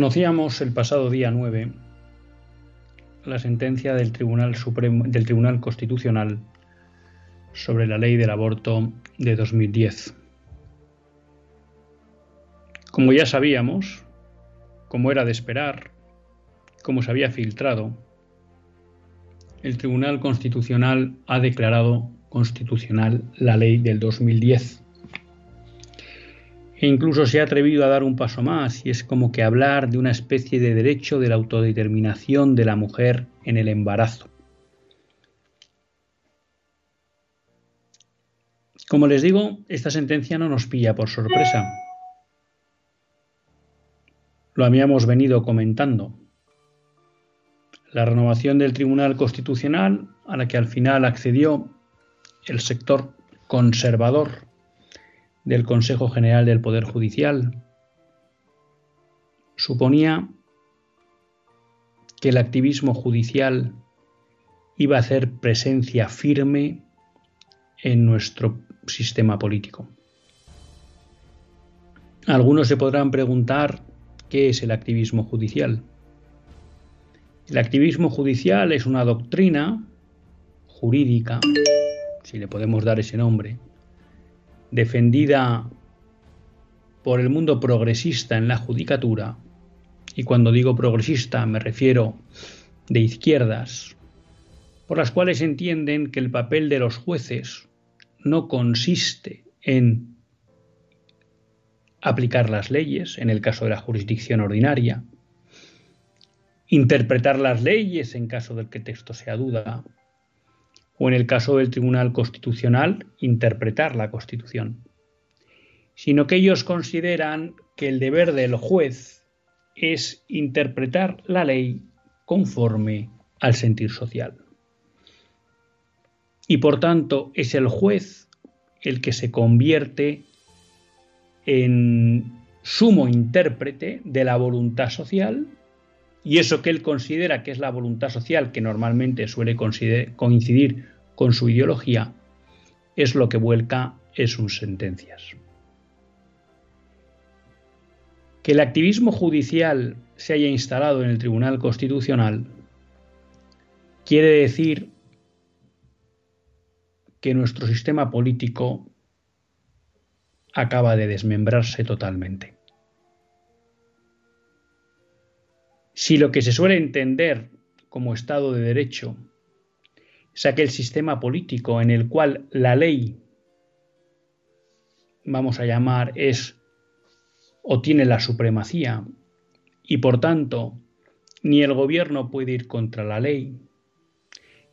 Conocíamos el pasado día 9 la sentencia del Tribunal Constitucional sobre la ley del aborto de 2010. Como ya sabíamos, como era de esperar, como se había filtrado, el Tribunal Constitucional ha declarado constitucional la ley del 2010 e incluso se ha atrevido a dar un paso más, y es como que hablar de una especie de derecho de la autodeterminación de la mujer en el embarazo. Como les digo, esta sentencia no nos pilla por sorpresa. Lo habíamos venido comentando. La renovación del Tribunal Constitucional, a la que al final accedió el sector conservador del Consejo General del Poder Judicial suponía que el activismo judicial iba a hacer presencia firme en nuestro sistema político. Algunos se podrán preguntar qué es el activismo judicial. El activismo judicial es una doctrina jurídica, si le podemos dar ese nombre, defendida por el mundo progresista en la judicatura, y cuando digo progresista me refiero de izquierdas, por las cuales entienden que el papel de los jueces no consiste en aplicar las leyes, en el caso de la jurisdicción ordinaria, interpretar las leyes en caso del que texto sea duda, o en el caso del Tribunal Constitucional, interpretar la Constitución, sino que ellos consideran que el deber del juez es interpretar la ley conforme al sentir social. Y por tanto es el juez el que se convierte en sumo intérprete de la voluntad social y eso que él considera que es la voluntad social, que normalmente suele coincidir con su ideología, es lo que vuelca en sus sentencias. Que el activismo judicial se haya instalado en el Tribunal Constitucional quiere decir que nuestro sistema político acaba de desmembrarse totalmente. Si lo que se suele entender como Estado de Derecho es aquel sistema político en el cual la ley, vamos a llamar, es o tiene la supremacía y por tanto ni el gobierno puede ir contra la ley,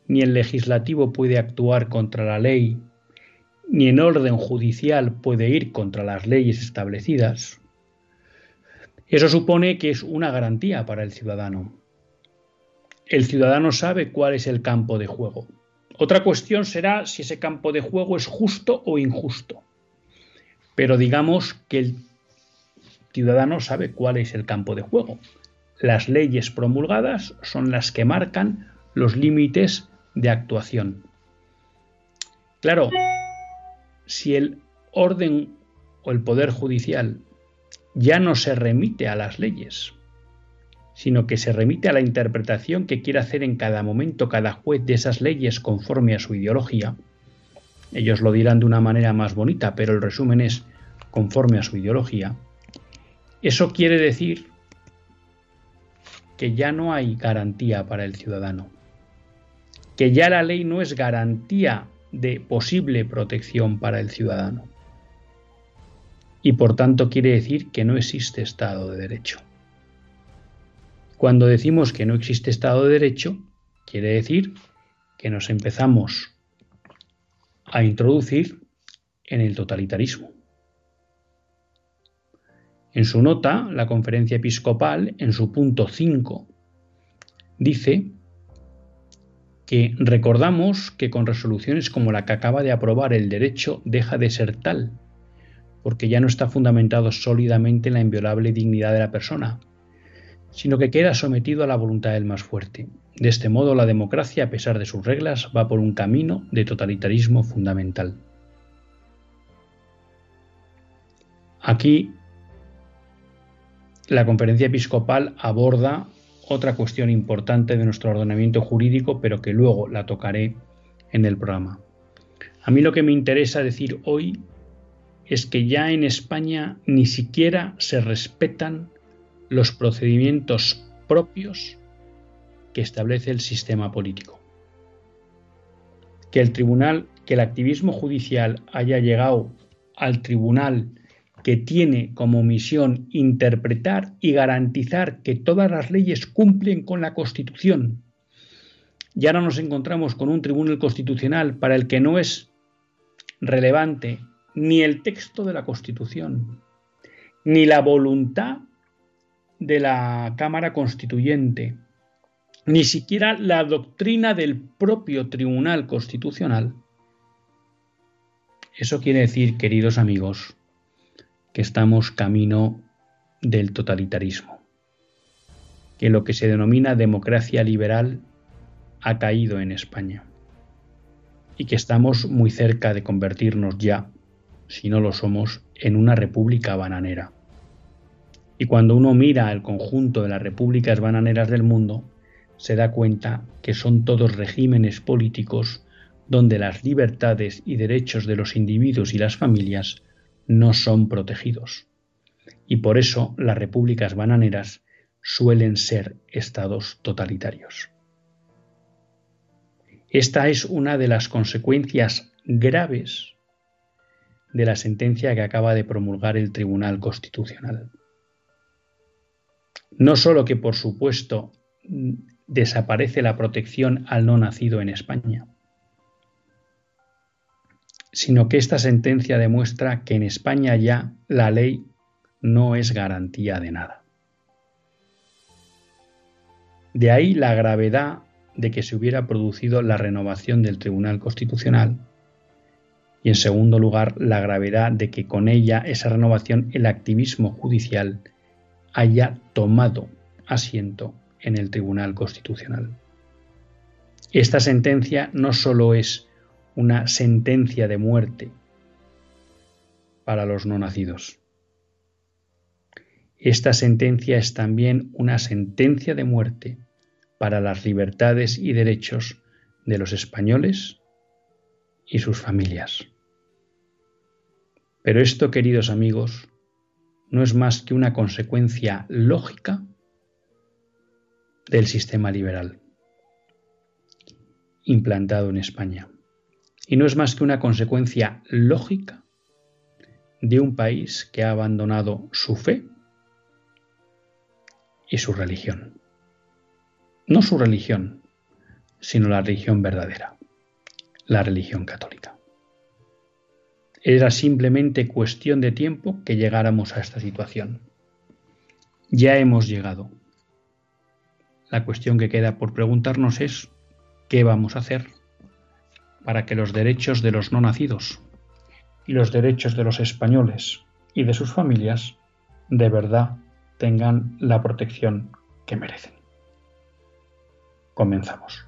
ni el legislativo puede actuar contra la ley, ni el orden judicial puede ir contra las leyes establecidas, eso supone que es una garantía para el ciudadano. El ciudadano sabe cuál es el campo de juego. Otra cuestión será si ese campo de juego es justo o injusto. Pero digamos que el ciudadano sabe cuál es el campo de juego. Las leyes promulgadas son las que marcan los límites de actuación. Claro, si el orden o el poder judicial ya no se remite a las leyes, sino que se remite a la interpretación que quiere hacer en cada momento cada juez de esas leyes conforme a su ideología. Ellos lo dirán de una manera más bonita, pero el resumen es conforme a su ideología. Eso quiere decir que ya no hay garantía para el ciudadano, que ya la ley no es garantía de posible protección para el ciudadano. Y por tanto quiere decir que no existe Estado de Derecho. Cuando decimos que no existe Estado de Derecho, quiere decir que nos empezamos a introducir en el totalitarismo. En su nota, la conferencia episcopal, en su punto 5, dice que recordamos que con resoluciones como la que acaba de aprobar el derecho deja de ser tal, porque ya no está fundamentado sólidamente en la inviolable dignidad de la persona, sino que queda sometido a la voluntad del más fuerte. De este modo, la democracia, a pesar de sus reglas, va por un camino de totalitarismo fundamental. Aquí, la conferencia episcopal aborda otra cuestión importante de nuestro ordenamiento jurídico, pero que luego la tocaré en el programa. A mí lo que me interesa decir hoy es que ya en España ni siquiera se respetan los procedimientos propios que establece el sistema político. Que el tribunal, que el activismo judicial haya llegado al tribunal que tiene como misión interpretar y garantizar que todas las leyes cumplen con la Constitución. Y ahora nos encontramos con un tribunal constitucional para el que no es relevante ni el texto de la Constitución, ni la voluntad de la Cámara Constituyente, ni siquiera la doctrina del propio Tribunal Constitucional. Eso quiere decir, queridos amigos, que estamos camino del totalitarismo, que lo que se denomina democracia liberal ha caído en España y que estamos muy cerca de convertirnos ya, si no lo somos, en una república bananera. Y cuando uno mira el conjunto de las repúblicas bananeras del mundo, se da cuenta que son todos regímenes políticos donde las libertades y derechos de los individuos y las familias no son protegidos. Y por eso las repúblicas bananeras suelen ser estados totalitarios. Esta es una de las consecuencias graves de la sentencia que acaba de promulgar el Tribunal Constitucional. No solo que, por supuesto, desaparece la protección al no nacido en España, sino que esta sentencia demuestra que en España ya la ley no es garantía de nada. De ahí la gravedad de que se hubiera producido la renovación del Tribunal Constitucional y en segundo lugar la gravedad de que con ella, esa renovación, el activismo judicial haya tomado asiento en el Tribunal Constitucional. Esta sentencia no solo es una sentencia de muerte para los no nacidos. Esta sentencia es también una sentencia de muerte para las libertades y derechos de los españoles y sus familias. Pero esto, queridos amigos, no es más que una consecuencia lógica del sistema liberal implantado en España. Y no es más que una consecuencia lógica de un país que ha abandonado su fe y su religión. No su religión, sino la religión verdadera, la religión católica. Era simplemente cuestión de tiempo que llegáramos a esta situación. Ya hemos llegado. La cuestión que queda por preguntarnos es ¿qué vamos a hacer para que los derechos de los no nacidos y los derechos de los españoles y de sus familias de verdad tengan la protección que merecen? Comenzamos.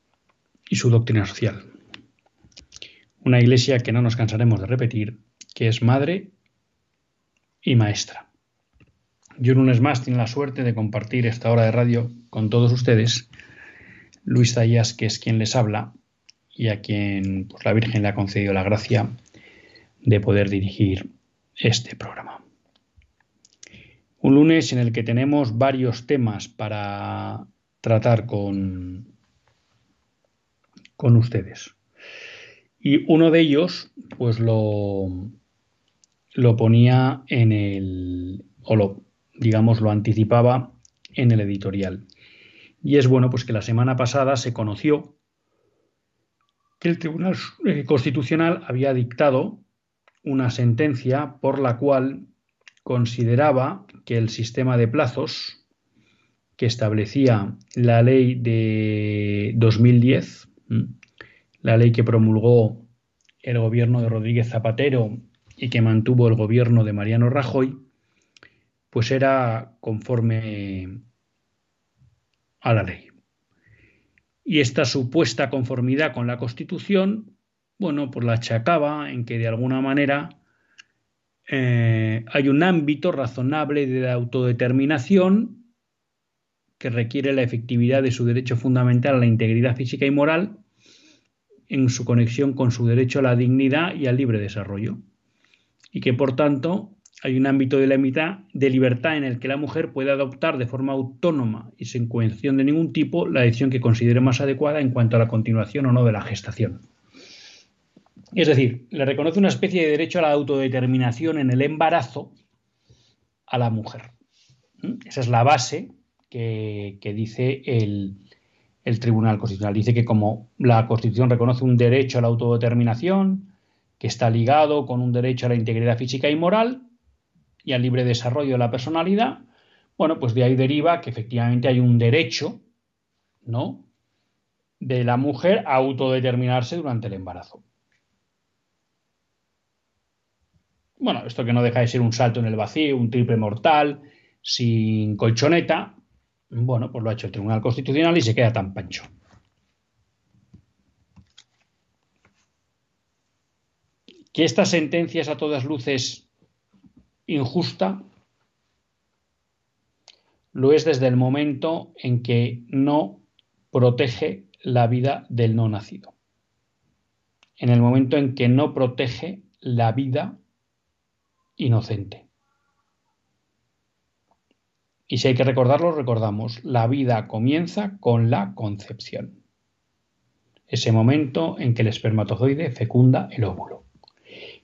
y su doctrina social. Una iglesia que no nos cansaremos de repetir, que es madre y maestra. Yo un lunes más tiene la suerte de compartir esta hora de radio con todos ustedes. Luis Zayas, que es quien les habla y a quien pues, la Virgen le ha concedido la gracia de poder dirigir este programa. Un lunes en el que tenemos varios temas para tratar con, con ustedes. Y uno de ellos, pues lo, lo ponía en el, o lo, digamos, lo anticipaba en el editorial. Y es bueno, pues que la semana pasada se conoció que el Tribunal eh, Constitucional había dictado una sentencia por la cual consideraba que el sistema de plazos que establecía la ley de 2010 la ley que promulgó el gobierno de Rodríguez Zapatero y que mantuvo el gobierno de Mariano Rajoy, pues era conforme a la ley. Y esta supuesta conformidad con la Constitución, bueno, pues la achacaba en que de alguna manera eh, hay un ámbito razonable de autodeterminación que requiere la efectividad de su derecho fundamental a la integridad física y moral en su conexión con su derecho a la dignidad y al libre desarrollo. Y que por tanto hay un ámbito de, la de libertad en el que la mujer puede adoptar de forma autónoma y sin coerción de ningún tipo la decisión que considere más adecuada en cuanto a la continuación o no de la gestación. Es decir, le reconoce una especie de derecho a la autodeterminación en el embarazo a la mujer. ¿Mm? Esa es la base que dice el, el Tribunal Constitucional. Dice que como la Constitución reconoce un derecho a la autodeterminación, que está ligado con un derecho a la integridad física y moral y al libre desarrollo de la personalidad, bueno, pues de ahí deriva que efectivamente hay un derecho, ¿no? de la mujer a autodeterminarse durante el embarazo. Bueno, esto que no deja de ser un salto en el vacío, un triple mortal, sin colchoneta, bueno, pues lo ha hecho el Tribunal Constitucional y se queda tan pancho. Que esta sentencia es a todas luces injusta, lo es desde el momento en que no protege la vida del no nacido. En el momento en que no protege la vida inocente. Y si hay que recordarlo, recordamos, la vida comienza con la concepción. Ese momento en que el espermatozoide fecunda el óvulo.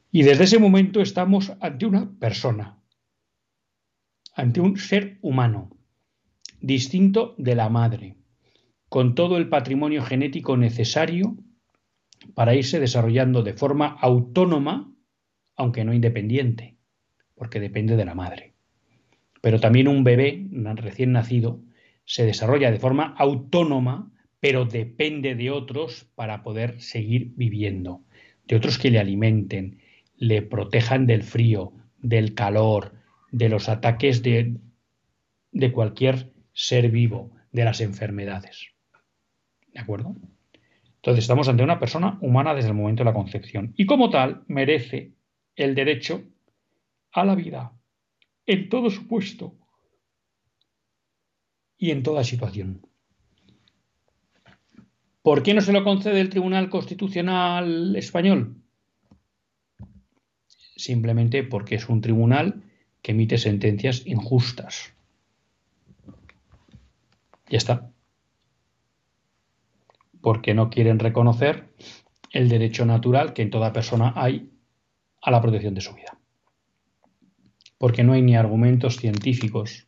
Y desde ese momento estamos ante una persona, ante un ser humano, distinto de la madre, con todo el patrimonio genético necesario para irse desarrollando de forma autónoma, aunque no independiente, porque depende de la madre pero también un bebé recién nacido se desarrolla de forma autónoma, pero depende de otros para poder seguir viviendo, de otros que le alimenten, le protejan del frío, del calor, de los ataques de, de cualquier ser vivo, de las enfermedades. ¿De acuerdo? Entonces estamos ante una persona humana desde el momento de la concepción y como tal merece el derecho a la vida, en todo su puesto y en toda situación. ¿Por qué no se lo concede el Tribunal Constitucional español? Simplemente porque es un tribunal que emite sentencias injustas. Ya está. Porque no quieren reconocer el derecho natural que en toda persona hay a la protección de su vida porque no hay ni argumentos científicos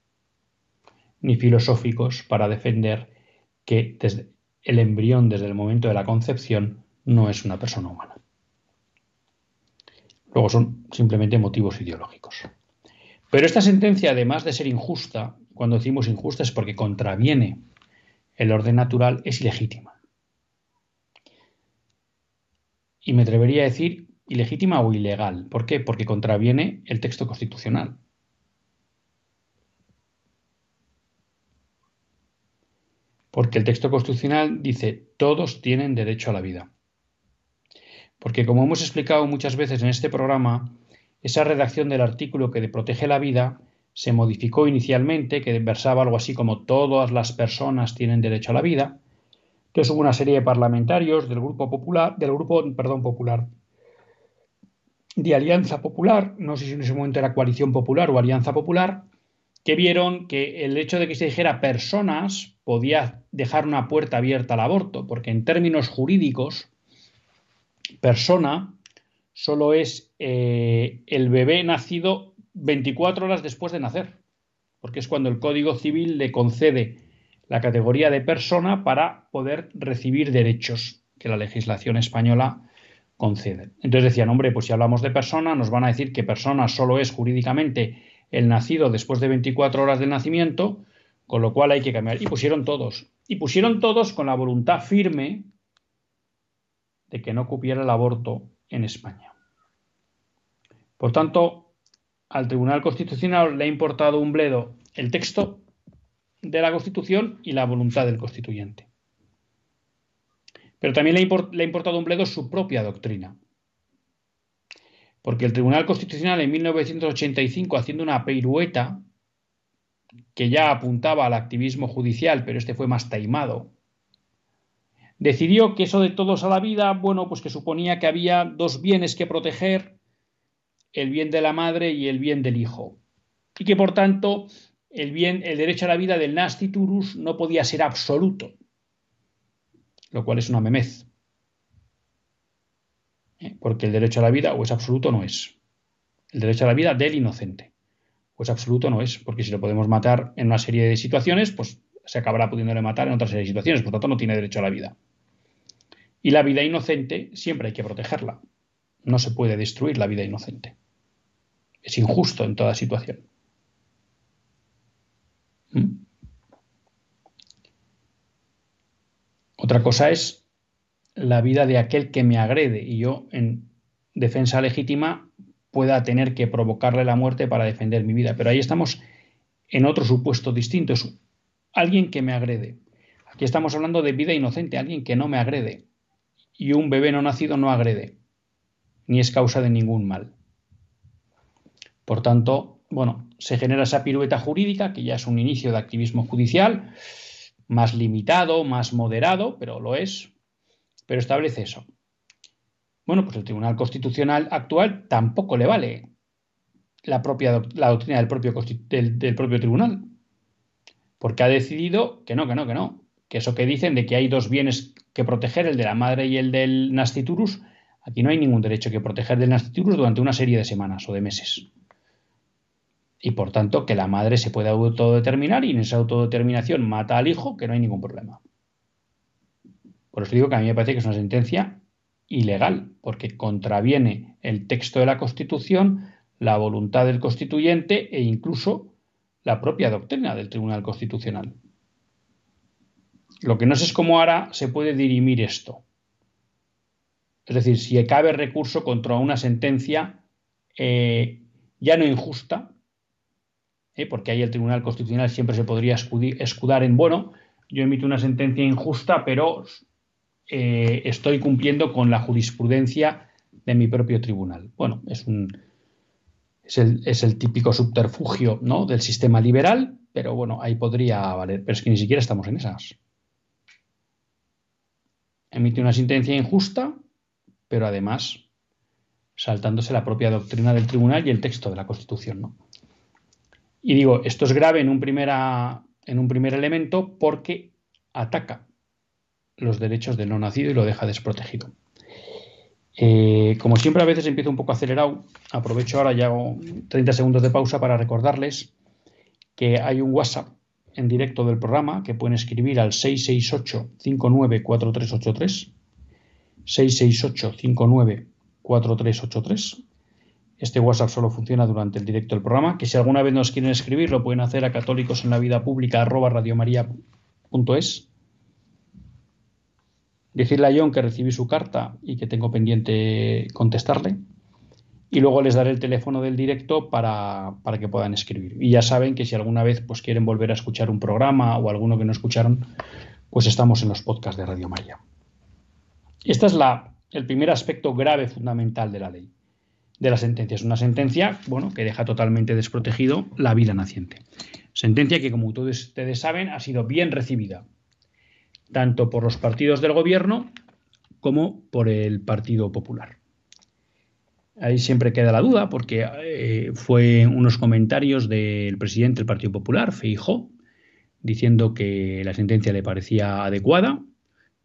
ni filosóficos para defender que el embrión desde el momento de la concepción no es una persona humana. Luego son simplemente motivos ideológicos. Pero esta sentencia, además de ser injusta, cuando decimos injusta es porque contraviene el orden natural, es ilegítima. Y me atrevería a decir ilegítima o ilegal. ¿Por qué? Porque contraviene el texto constitucional. Porque el texto constitucional dice todos tienen derecho a la vida. Porque como hemos explicado muchas veces en este programa, esa redacción del artículo que protege la vida se modificó inicialmente, que versaba algo así como todas las personas tienen derecho a la vida. Entonces hubo una serie de parlamentarios del grupo popular, del grupo, perdón, popular, de Alianza Popular, no sé si en ese momento era Coalición Popular o Alianza Popular, que vieron que el hecho de que se dijera personas podía dejar una puerta abierta al aborto, porque en términos jurídicos, persona solo es eh, el bebé nacido 24 horas después de nacer, porque es cuando el Código Civil le concede la categoría de persona para poder recibir derechos que la legislación española concede. Entonces decían, hombre, pues si hablamos de persona, nos van a decir que persona solo es jurídicamente el nacido después de 24 horas del nacimiento, con lo cual hay que cambiar. Y pusieron todos. Y pusieron todos con la voluntad firme de que no cupiera el aborto en España. Por tanto, al Tribunal Constitucional le ha importado un bledo el texto de la Constitución y la voluntad del constituyente. Pero también le, ha importado un bledo su propia doctrina. Porque el Tribunal Constitucional en 1985, haciendo una pirueta que ya apuntaba al activismo judicial, pero este fue más taimado, decidió que eso de todos a la vida, bueno, pues que suponía que había dos bienes que proteger, el bien de la madre y el bien del hijo, y que por tanto el bien, el derecho a la vida del nasciturus no podía ser absoluto, lo cual es una memez. ¿Eh? Porque el derecho a la vida o es absoluto o no es. El derecho a la vida del inocente. O es absoluto no es. Porque si lo podemos matar en una serie de situaciones, pues se acabará pudiéndole matar en otra serie de situaciones. Por tanto, no tiene derecho a la vida. Y la vida inocente siempre hay que protegerla. No se puede destruir la vida inocente. Es injusto en toda situación. ¿Mm? Otra cosa es la vida de aquel que me agrede y yo en defensa legítima pueda tener que provocarle la muerte para defender mi vida. Pero ahí estamos en otro supuesto distinto. Es alguien que me agrede. Aquí estamos hablando de vida inocente, alguien que no me agrede. Y un bebé no nacido no agrede, ni es causa de ningún mal. Por tanto, bueno, se genera esa pirueta jurídica, que ya es un inicio de activismo judicial, más limitado, más moderado, pero lo es, pero establece eso. Bueno, pues el Tribunal Constitucional actual tampoco le vale la, propia, la doctrina del propio, del, propio tribunal, porque ha decidido que no, que no, que no, que eso que dicen de que hay dos bienes que proteger, el de la madre y el del nasciturus, aquí no hay ningún derecho que proteger del nasciturus durante una serie de semanas o de meses y por tanto que la madre se puede autodeterminar y en esa autodeterminación mata al hijo, que no hay ningún problema. Por eso digo que a mí me parece que es una sentencia ilegal, porque contraviene el texto de la Constitución, la voluntad del constituyente e incluso la propia doctrina del Tribunal Constitucional. Lo que no sé es cómo ahora se puede dirimir esto. Es decir, si cabe recurso contra una sentencia eh, ya no injusta, ¿eh? porque ahí el Tribunal Constitucional siempre se podría escudar en, bueno, yo emito una sentencia injusta, pero eh, estoy cumpliendo con la jurisprudencia de mi propio tribunal. Bueno, es un es el, típico subterfugio del sistema liberal, pero bueno, ahí podría valer, pero es que ni siquiera estamos en esas. Emite una sentencia injusta, pero además saltándose la propia doctrina del tribunal y el texto de la Constitución, ¿no? Y digo, esto es grave en un, primera, en un primer elemento porque ataca los derechos del no nacido y lo deja desprotegido. Eh, como siempre a veces empiezo un poco acelerado, aprovecho ahora ya hago 30 segundos de pausa para recordarles que hay un WhatsApp en directo del programa, que pueden escribir al 668-594383, 668-594383. Este WhatsApp solo funciona durante el directo del programa, que si alguna vez nos quieren escribir, lo pueden hacer a católicos en la vida pública Decirle a John que recibí su carta y que tengo pendiente contestarle y luego les daré el teléfono del directo para, que puedan escribir. Y ya saben que si alguna vez pues, quieren volver a escuchar un programa o alguno que no escucharon, pues estamos en los podcasts de Radio María. Este es la, el primer aspecto grave fundamental de la ley, de la sentencia. Es una sentencia bueno, que deja totalmente desprotegido la vida naciente. Sentencia que, como todos ustedes saben, ha sido bien recibida, tanto por los partidos del gobierno como por el Partido Popular. Ahí siempre queda la duda porque eh, fue unos comentarios del presidente del Partido Popular, Feijó, diciendo que la sentencia le parecía adecuada,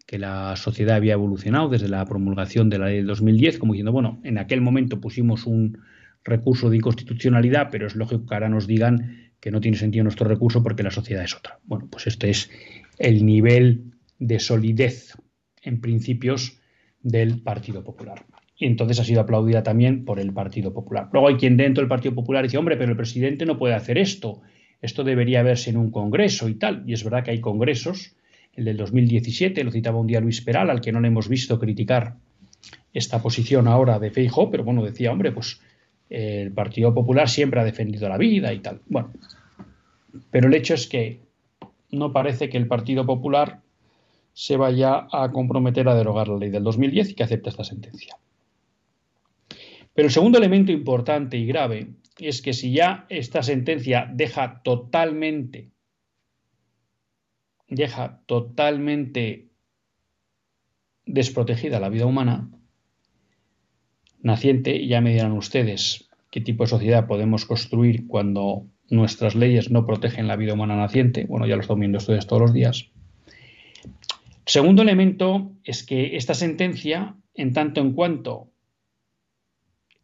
que la sociedad había evolucionado desde la promulgación de la ley del 2010, como diciendo, bueno, en aquel momento pusimos un recurso de inconstitucionalidad, pero es lógico que ahora nos digan que no tiene sentido nuestro recurso porque la sociedad es otra. Bueno, pues este es el nivel de solidez en principios del Partido Popular y entonces ha sido aplaudida también por el Partido Popular. Luego hay quien dentro del Partido Popular dice, hombre, pero el presidente no puede hacer esto, esto debería verse en un congreso y tal. Y es verdad que hay congresos, el del 2017, lo citaba un día Luis Peral, al que no le hemos visto criticar esta posición ahora de Feijóo, pero bueno, decía, hombre, pues el Partido Popular siempre ha defendido la vida y tal. Bueno, pero el hecho es que no parece que el Partido Popular se vaya a comprometer a derogar la ley del 2010 y que acepte esta sentencia. Pero el segundo elemento importante y grave es que si ya esta sentencia deja totalmente, deja totalmente desprotegida la vida humana naciente, ya me dirán ustedes qué tipo de sociedad podemos construir cuando nuestras leyes no protegen la vida humana naciente. Bueno, ya lo están viendo ustedes todos los días. Segundo elemento es que esta sentencia, en tanto en cuanto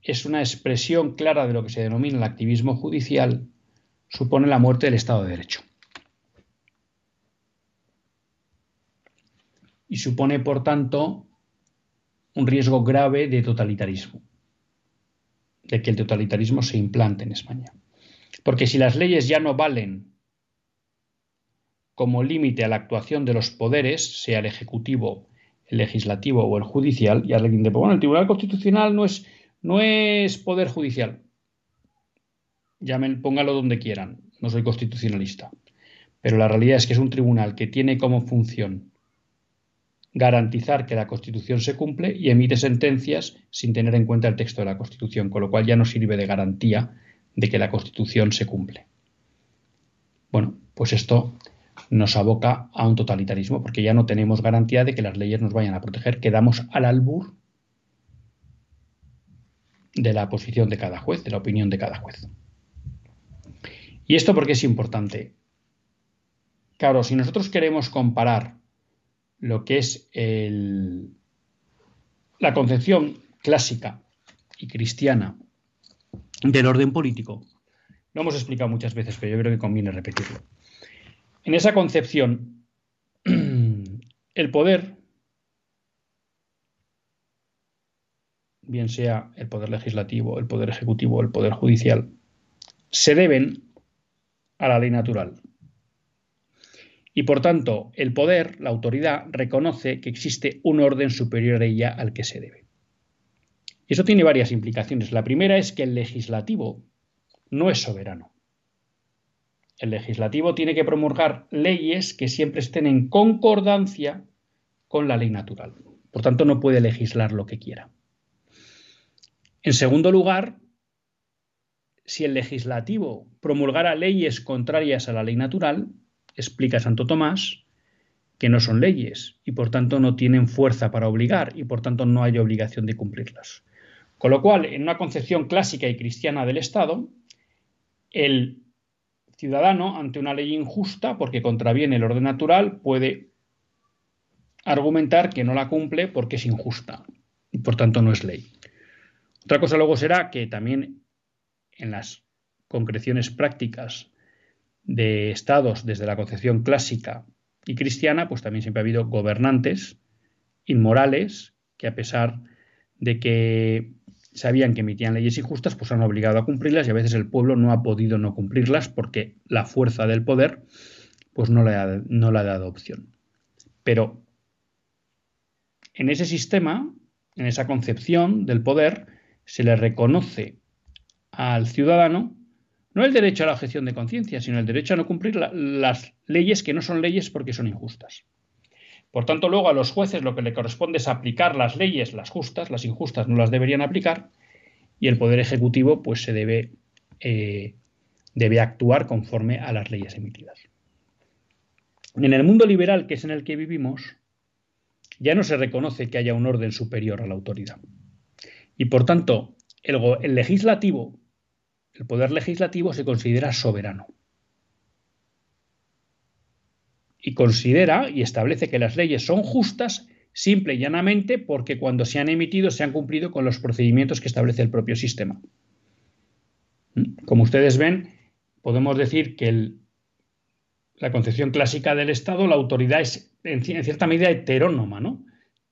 es una expresión clara de lo que se denomina el activismo judicial, supone la muerte del Estado de Derecho. Y supone, por tanto, un riesgo grave de totalitarismo, de que el totalitarismo se implante en España. Porque si las leyes ya no valen como límite a la actuación de los poderes, sea el ejecutivo, el legislativo o el judicial, y alguien dice, bueno, el Tribunal Constitucional no es no es poder judicial. Llamen, póngalo donde quieran. No soy constitucionalista. Pero la realidad es que es un tribunal que tiene como función garantizar que la Constitución se cumple y emite sentencias sin tener en cuenta el texto de la Constitución, con lo cual ya no sirve de garantía de que la Constitución se cumple. Bueno, pues esto nos aboca a un totalitarismo, porque ya no tenemos garantía de que las leyes nos vayan a proteger. Quedamos al albur de la posición de cada juez, de la opinión de cada juez. ¿Y esto por qué es importante? Claro, si nosotros queremos comparar lo que es el, la concepción clásica y cristiana del orden político, lo hemos explicado muchas veces, pero yo creo que conviene repetirlo. En esa concepción, el poder bien sea el poder legislativo, el poder ejecutivo el poder judicial, se deben a la ley natural. Y por tanto, el poder, la autoridad, reconoce que existe un orden superior a ella al que se debe. Y eso tiene varias implicaciones. La primera es que el legislativo no es soberano. El legislativo tiene que promulgar leyes que siempre estén en concordancia con la ley natural. Por tanto, no puede legislar lo que quiera. En segundo lugar, si el legislativo promulgara leyes contrarias a la ley natural, explica Santo Tomás, que no son leyes y por tanto no tienen fuerza para obligar y por tanto no hay obligación de cumplirlas. Con lo cual, en una concepción clásica y cristiana del Estado, el ciudadano, ante una ley injusta, porque contraviene el orden natural, puede argumentar que no la cumple porque es injusta y por tanto no es ley. Otra cosa luego será que también en las concreciones prácticas de estados desde la concepción clásica y cristiana, pues también siempre ha habido gobernantes inmorales que a pesar de que sabían que emitían leyes injustas, pues han obligado a cumplirlas y a veces el pueblo no ha podido no cumplirlas porque la fuerza del poder pues no le ha, no le ha dado opción. Pero en ese sistema, en esa concepción del poder, se le reconoce al ciudadano no el derecho a la objeción de conciencia, sino el derecho a no cumplir las leyes que no son leyes porque son injustas. Por tanto, luego a los jueces lo que le corresponde es aplicar las leyes, las justas, las injustas no las deberían aplicar, y el Poder Ejecutivo pues se debe, eh, debe actuar conforme a las leyes emitidas. En el mundo liberal, que es en el que vivimos, ya no se reconoce que haya un orden superior a la autoridad. Y por tanto, el legislativo, el poder legislativo se considera soberano y considera y establece que las leyes son justas simple y llanamente porque cuando se han emitido se han cumplido con los procedimientos que establece el propio sistema. Como ustedes ven, podemos decir que la concepción clásica del Estado, la autoridad es en, cierta medida heterónoma, ¿no?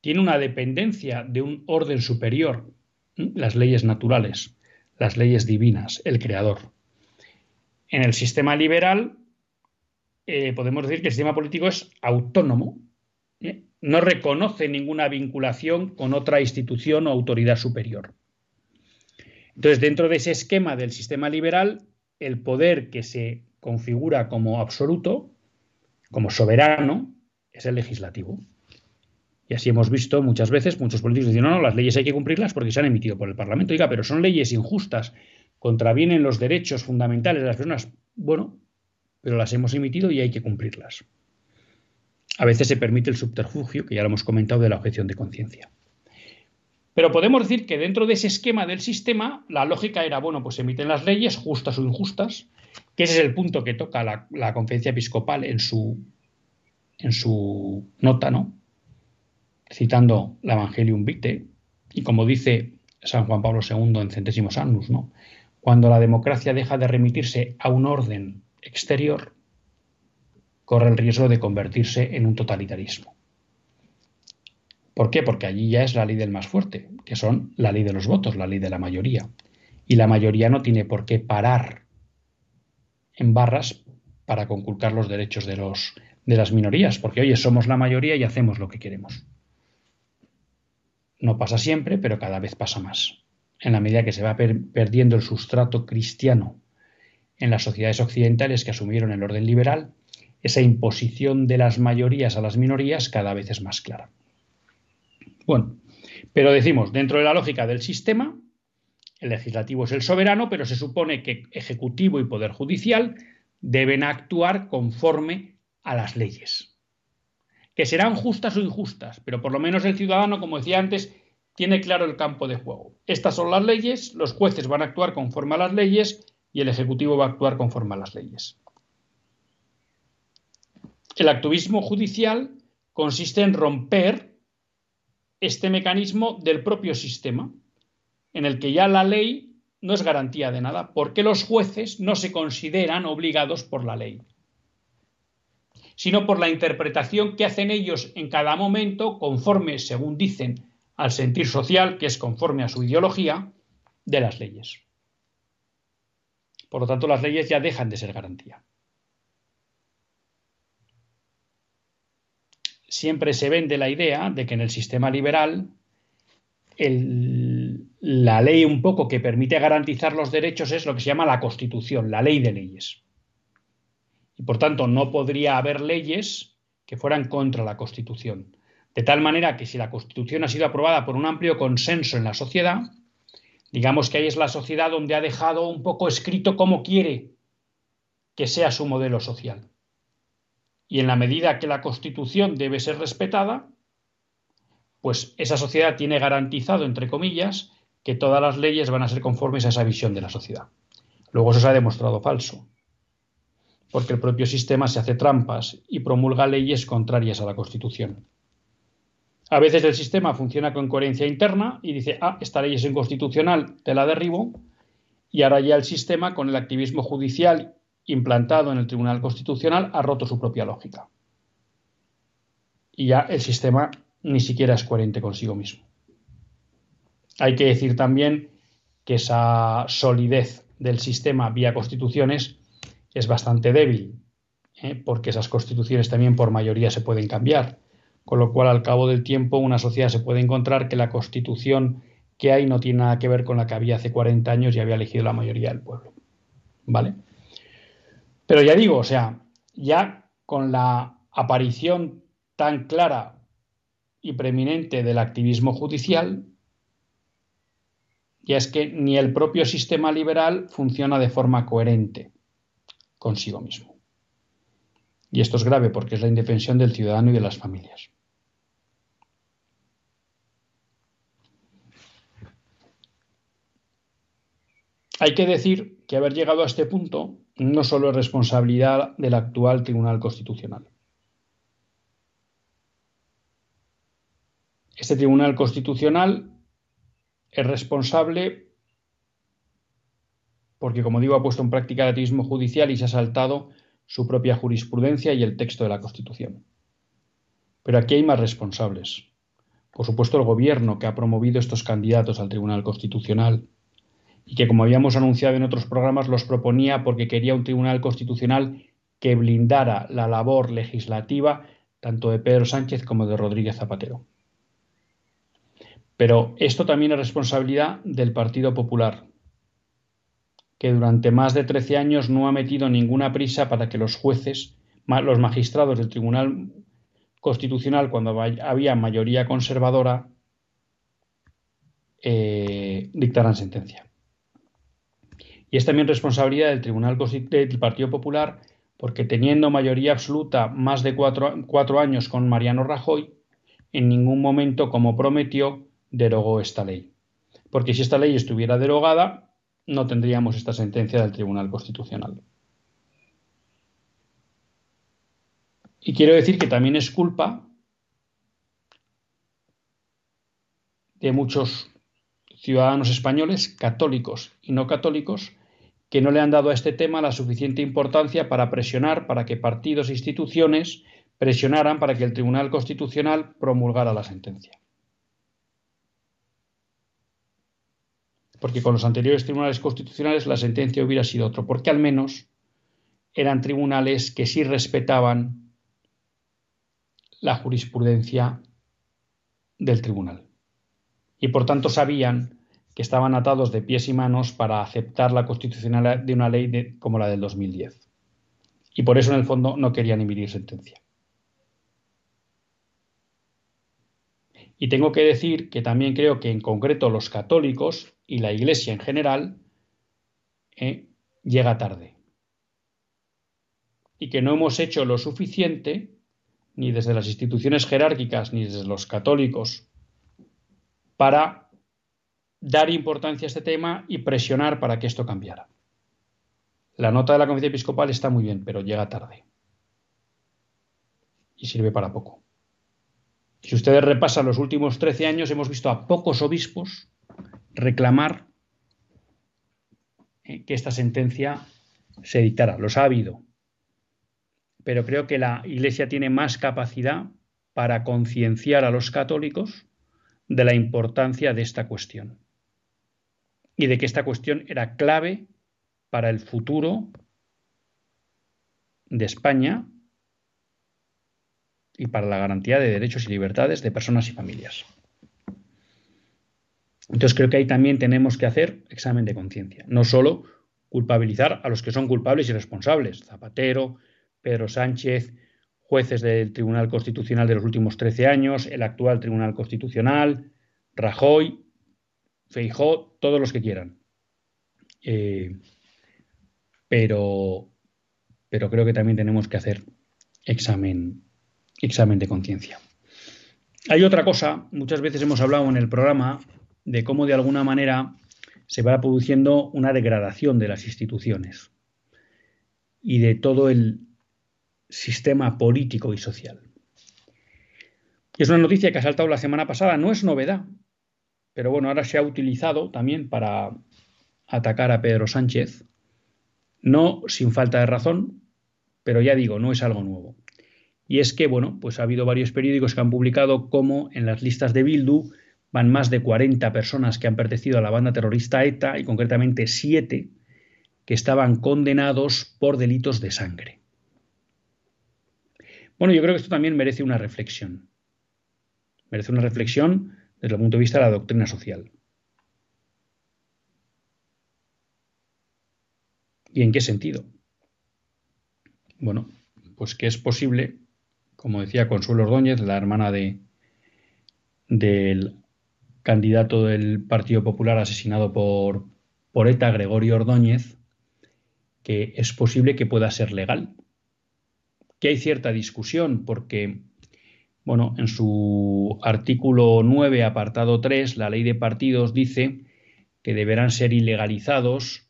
Tiene una dependencia de un orden superior, las leyes naturales, las leyes divinas, el creador. En el sistema liberal, eh, podemos decir que el sistema político es autónomo, ¿eh? no reconoce ninguna vinculación con otra institución o autoridad superior. Entonces, dentro de ese esquema del sistema liberal, el poder que se configura como absoluto, como soberano, es el legislativo. Y así hemos visto muchas veces, muchos políticos dicen, no, no, las leyes hay que cumplirlas porque se han emitido por el Parlamento. Oiga, pero son leyes injustas, contravienen los derechos fundamentales de las personas. Bueno, pero las hemos emitido y hay que cumplirlas. A veces se permite el subterfugio, que ya lo hemos comentado, de la objeción de conciencia. Pero podemos decir que dentro de ese esquema del sistema, la lógica era, bueno, pues se emiten las leyes, justas o injustas, que ese es el punto que toca la, conferencia episcopal en su, en su nota, ¿no? Citando la Evangelium Vitae, y como dice San Juan Pablo II en Centésimos Annus, ¿no? Cuando la democracia deja de remitirse a un orden exterior, corre el riesgo de convertirse en un totalitarismo. ¿Por qué? Porque allí ya es la ley del más fuerte, que son la ley de los votos, la ley de la mayoría. Y la mayoría no tiene por qué parar en barras para conculcar los derechos de, los, de las minorías, porque oye, somos la mayoría y hacemos lo que queremos. No pasa siempre, pero cada vez pasa más. En la medida que se va perdiendo el sustrato cristiano en las sociedades occidentales que asumieron el orden liberal, esa imposición de las mayorías a las minorías cada vez es más clara. Bueno, pero decimos, dentro de la lógica del sistema, el legislativo es el soberano, pero se supone que ejecutivo y poder judicial deben actuar conforme a las leyes, que serán justas o injustas, pero por lo menos el ciudadano, como decía antes, tiene claro el campo de juego. Estas son las leyes, los jueces van a actuar conforme a las leyes y el Ejecutivo va a actuar conforme a las leyes. El activismo judicial consiste en romper este mecanismo del propio sistema, en el que ya la ley no es garantía de nada, porque los jueces no se consideran obligados por la ley, sino por la interpretación que hacen ellos en cada momento, conforme, según dicen, al sentir social, que es conforme a su ideología, de las leyes. Por lo tanto, las leyes ya dejan de ser garantía. Siempre se vende la idea de que en el sistema liberal la ley un poco que permite garantizar los derechos es lo que se llama la Constitución, la ley de leyes. Y por tanto no podría haber leyes que fueran contra la Constitución. De tal manera que si la Constitución ha sido aprobada por un amplio consenso en la sociedad, Digamos que ahí es la sociedad donde ha dejado un poco escrito cómo quiere que sea su modelo social. Y en la medida que la Constitución debe ser respetada, pues esa sociedad tiene garantizado, entre comillas, que todas las leyes van a ser conformes a esa visión de la sociedad. Luego eso se ha demostrado falso, porque el propio sistema se hace trampas y promulga leyes contrarias a la Constitución. A veces el sistema funciona con coherencia interna y dice, ah, esta ley es inconstitucional, te la derribo. Y ahora ya el sistema, con el activismo judicial implantado en el Tribunal Constitucional ha roto su propia lógica. Y ya el sistema ni siquiera es coherente consigo mismo. Hay que decir también que esa solidez del sistema vía constituciones es bastante débil, ¿eh? porque esas constituciones también por mayoría se pueden cambiar, con lo cual al cabo del tiempo una sociedad se puede encontrar que la constitución que hay no tiene nada que ver con la que había hace 40 años y había elegido la mayoría del pueblo. ¿Vale? Pero ya digo, o sea, ya con la aparición tan clara y preeminente del activismo judicial, ya es que ni el propio sistema liberal funciona de forma coherente consigo mismo. Y esto es grave porque es la indefensión del ciudadano y de las familias. Hay que decir que haber llegado a este punto no solo es responsabilidad del actual Tribunal Constitucional. Este Tribunal Constitucional es responsable porque, como digo, ha puesto en práctica el activismo judicial y se ha saltado su propia jurisprudencia y el texto de la Constitución. Pero aquí hay más responsables. Por supuesto, el Gobierno que ha promovido estos candidatos al Tribunal Constitucional y que, como habíamos anunciado en otros programas, los proponía porque quería un Tribunal Constitucional que blindara la labor legislativa tanto de Pedro Sánchez como de Rodríguez Zapatero. Pero esto también es responsabilidad del Partido Popular, que durante más de 13 años no ha metido ninguna prisa para que los jueces, los magistrados del Tribunal Constitucional, cuando había mayoría conservadora, eh, dictaran sentencia. Y es también responsabilidad del Tribunal del Partido Popular, porque teniendo mayoría absoluta más de cuatro, cuatro años con Mariano Rajoy, en ningún momento, como prometió, derogó esta ley. Porque si esta ley estuviera derogada, no tendríamos esta sentencia del Tribunal Constitucional. Y quiero decir que también es culpa de muchos ciudadanos españoles, católicos y no católicos, que no le han dado a este tema la suficiente importancia para presionar para que partidos e instituciones presionaran para que el Tribunal Constitucional promulgara la sentencia. Porque con los anteriores tribunales constitucionales la sentencia hubiera sido otra, porque al menos eran tribunales que sí respetaban la jurisprudencia del tribunal. Y por tanto sabían que estaban atados de pies y manos para aceptar la constitucionalidad de una ley como la del 2010. Y por eso en el fondo no querían emitir sentencia. Y tengo que decir que también creo que en concreto los católicos y la Iglesia en general eh, llega tarde. Y que no hemos hecho lo suficiente, ni desde las instituciones jerárquicas, ni desde los católicos, para dar importancia a este tema y presionar para que esto cambiara. La nota de la Conferencia Episcopal está muy bien, pero llega tarde. Y sirve para poco. Si ustedes repasan los últimos 13 años, hemos visto a pocos obispos reclamar eh, que esta sentencia se dictara. Los ha habido. Pero creo que la Iglesia tiene más capacidad para concienciar a los católicos de la importancia de esta cuestión y de que esta cuestión era clave para el futuro de España y para la garantía de derechos y libertades de personas y familias. Entonces creo que ahí también tenemos que hacer examen de conciencia, no solo culpabilizar a los que son culpables y responsables, Zapatero, Pedro Sánchez, jueces del Tribunal Constitucional de los últimos 13 años, el actual Tribunal Constitucional, Rajoy, Feijó, todos los que quieran. Eh, pero, pero creo que también tenemos que hacer examen examen de conciencia. Hay otra cosa, muchas veces hemos hablado en el programa de cómo de alguna manera se va produciendo una degradación de las instituciones y de todo el sistema político y social. Es una noticia que ha saltado la semana pasada, no es novedad, pero bueno, ahora se ha utilizado también para atacar a Pedro Sánchez No sin falta de razón, pero ya digo, no es algo nuevo. Y es que, bueno, pues ha habido varios periódicos que han publicado cómo en las listas de Bildu van más de 40 personas que han pertenecido a la banda terrorista ETA y concretamente 7 que estaban condenados por delitos de sangre. Bueno, yo creo que esto también merece una reflexión. Merece una reflexión desde el punto de vista de la doctrina social. ¿Y en qué sentido? Bueno, pues que es posible, como decía Consuelo Ordóñez, la hermana de, del candidato del Partido Popular asesinado por, por ETA, Gregorio Ordóñez, que es posible que pueda ser legal. Que hay cierta discusión porque, bueno, en su artículo 9, apartado 3, la ley de partidos dice que deberán ser ilegalizados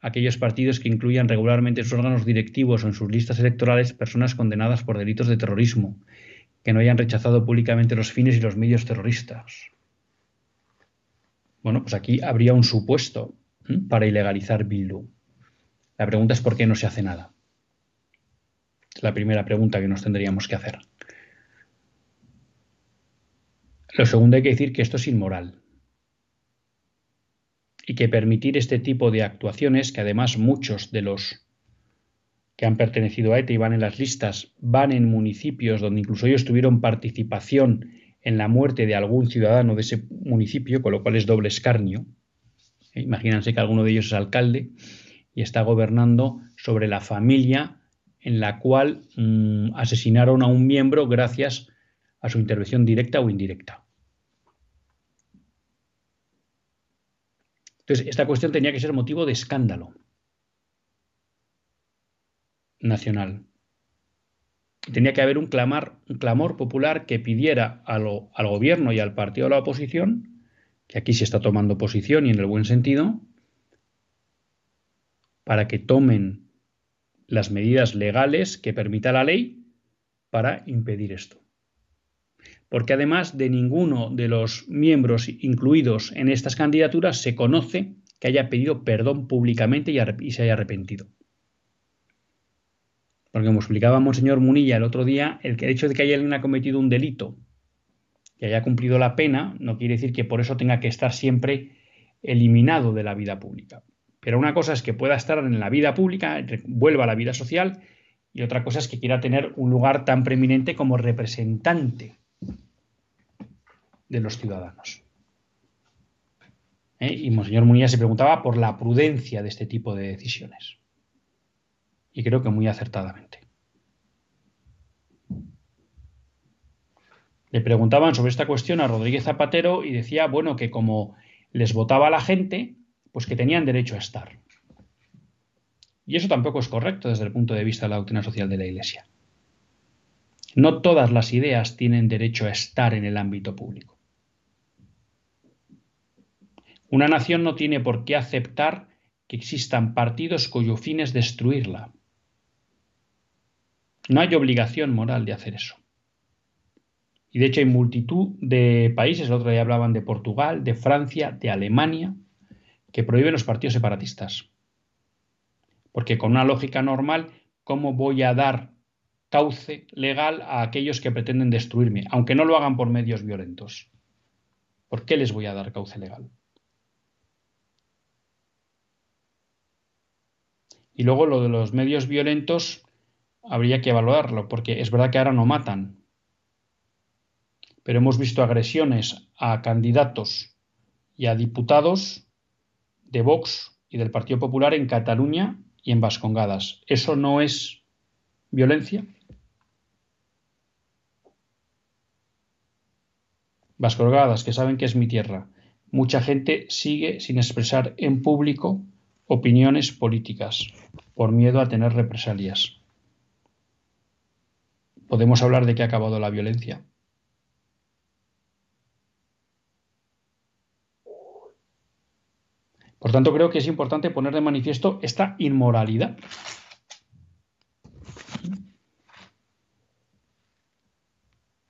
aquellos partidos que incluyan regularmente en sus órganos directivos o en sus listas electorales personas condenadas por delitos de terrorismo, que no hayan rechazado públicamente los fines y los medios terroristas. Bueno, pues aquí habría un supuesto para ilegalizar Bildu. La pregunta es por qué no se hace nada. Es la primera pregunta que nos tendríamos que hacer. Lo segundo hay que decir que esto es inmoral y que permitir este tipo de actuaciones, que además muchos de los que han pertenecido a ETA y van en las listas, van en municipios donde incluso ellos tuvieron participación en la muerte de algún ciudadano de ese municipio, con lo cual es doble escarnio. Imagínense que alguno de ellos es alcalde y está gobernando sobre la familia en la cual mm, asesinaron a un miembro gracias a su intervención directa o indirecta. Entonces, esta cuestión tenía que ser motivo de escándalo nacional. Tenía que haber un, un clamor popular que pidiera al gobierno y al partido de la oposición, que aquí se está tomando posición y en el buen sentido, para que tomen las medidas legales que permita la ley para impedir esto. Porque además de ninguno de los miembros incluidos en estas candidaturas se conoce que haya pedido perdón públicamente y, se haya arrepentido. Porque como explicaba Monseñor Munilla el otro día, el hecho de que haya alguien ha cometido un delito y haya cumplido la pena no quiere decir que por eso tenga que estar siempre eliminado de la vida pública. Pero una cosa es que pueda estar en la vida pública, vuelva a la vida social, y otra cosa es que quiera tener un lugar tan preeminente como representante de los ciudadanos. ¿Eh? Y Monseñor Munilla se preguntaba por la prudencia de este tipo de decisiones. Y creo que muy acertadamente. Le preguntaban sobre esta cuestión a Rodríguez Zapatero y decía, bueno, que como les votaba la gente, pues que tenían derecho a estar. Y eso tampoco es correcto desde el punto de vista de la doctrina social de la Iglesia. No todas las ideas tienen derecho a estar en el ámbito público. Una nación no tiene por qué aceptar que existan partidos cuyo fin es destruirla. No hay obligación moral de hacer eso. Y de hecho hay multitud de países, el otro día hablaban de Portugal, de Francia, de Alemania, que prohíben los partidos separatistas. Porque con una lógica normal, ¿cómo voy a dar cauce legal a aquellos que pretenden destruirme, aunque no lo hagan por medios violentos? ¿Por qué les voy a dar cauce legal? Y luego lo de los medios violentos habría que evaluarlo, porque es verdad que ahora no matan, pero hemos visto agresiones a candidatos y a diputados de Vox y del Partido Popular en Cataluña y en Vascongadas. ¿Eso no es violencia? Vascongadas, que saben que es mi tierra. Mucha gente sigue sin expresar en público opiniones políticas por miedo a tener represalias. ¿Podemos hablar de que ha acabado la violencia? Por tanto, creo que es importante poner de manifiesto esta inmoralidad.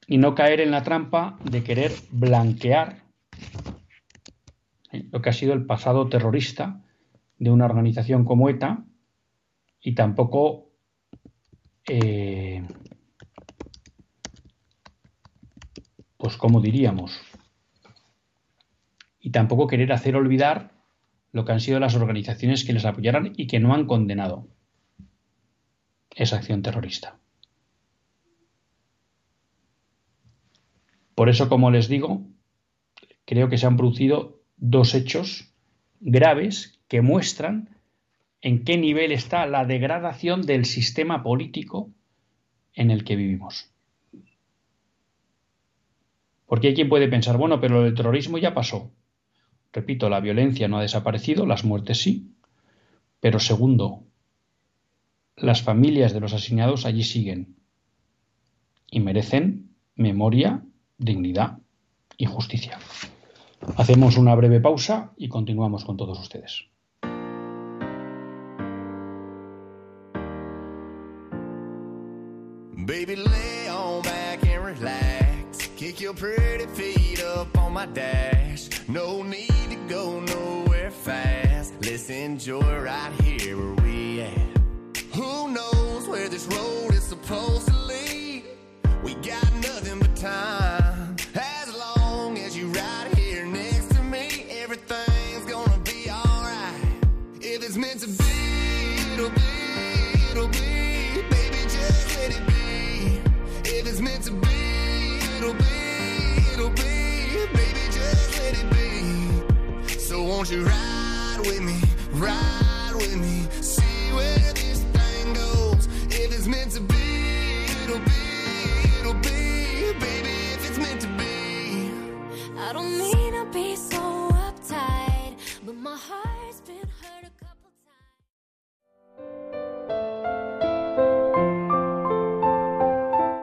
Y no caer en la trampa de querer blanquear lo que ha sido el pasado terrorista de una organización como ETA, y tampoco eh, pues como diríamos, y tampoco querer hacer olvidar lo que han sido las organizaciones que les apoyaron y que no han condenado esa acción terrorista. Por eso, como les digo, creo que se han producido dos hechos graves que muestran en qué nivel está la degradación del sistema político en el que vivimos. Porque hay quien puede pensar, bueno, pero el terrorismo ya pasó. Repito, la violencia no ha desaparecido, las muertes sí. Pero segundo, las familias de los asesinados allí siguen y merecen memoria, dignidad y justicia. Hacemos una breve pausa y continuamos con todos ustedes. Baby, lay on back and relax. Kick your pretty feet up on my dash. No need to go nowhere fast. Let's enjoy right here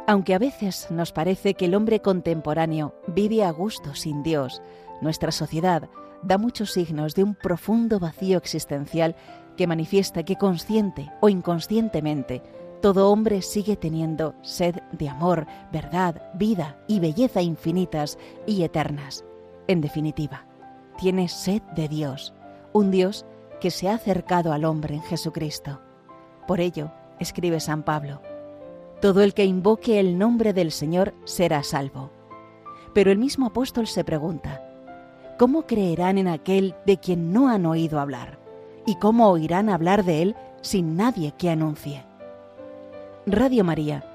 Aunque a veces nos parece que el hombre contemporáneo vive a gusto sin Dios, nuestra sociedad da muchos signos de un profundo vacío existencial que manifiesta que consciente o inconscientemente todo hombre sigue teniendo sed de amor, verdad, vida y belleza infinitas y eternas. En definitiva, tiene sed de Dios, un Dios que se ha acercado al hombre en Jesucristo. Por ello, escribe San Pablo, todo el que invoque el nombre del Señor será salvo. Pero el mismo apóstol se pregunta, ¿cómo creerán en aquel de quien no han oído hablar? ¿Y cómo oirán hablar de él sin nadie que anuncie? Radio María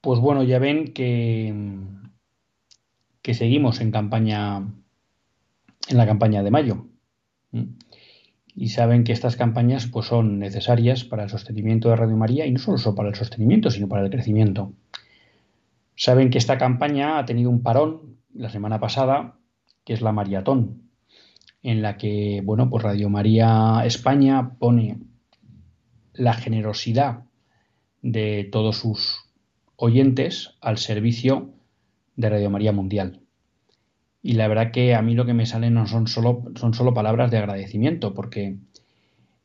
Pues bueno, ya ven que, que seguimos en campaña, en la campaña de mayo. Y saben que estas campañas pues, son necesarias para el sostenimiento de Radio María y no solo para el sostenimiento, sino para el crecimiento. Saben que esta campaña ha tenido un parón la semana pasada, que es la maratón, en la que, bueno, pues Radio María España pone la generosidad de todos sus oyentes al servicio de Radio María Mundial. Y la verdad que a mí lo que me sale no son solo, son solo palabras de agradecimiento, porque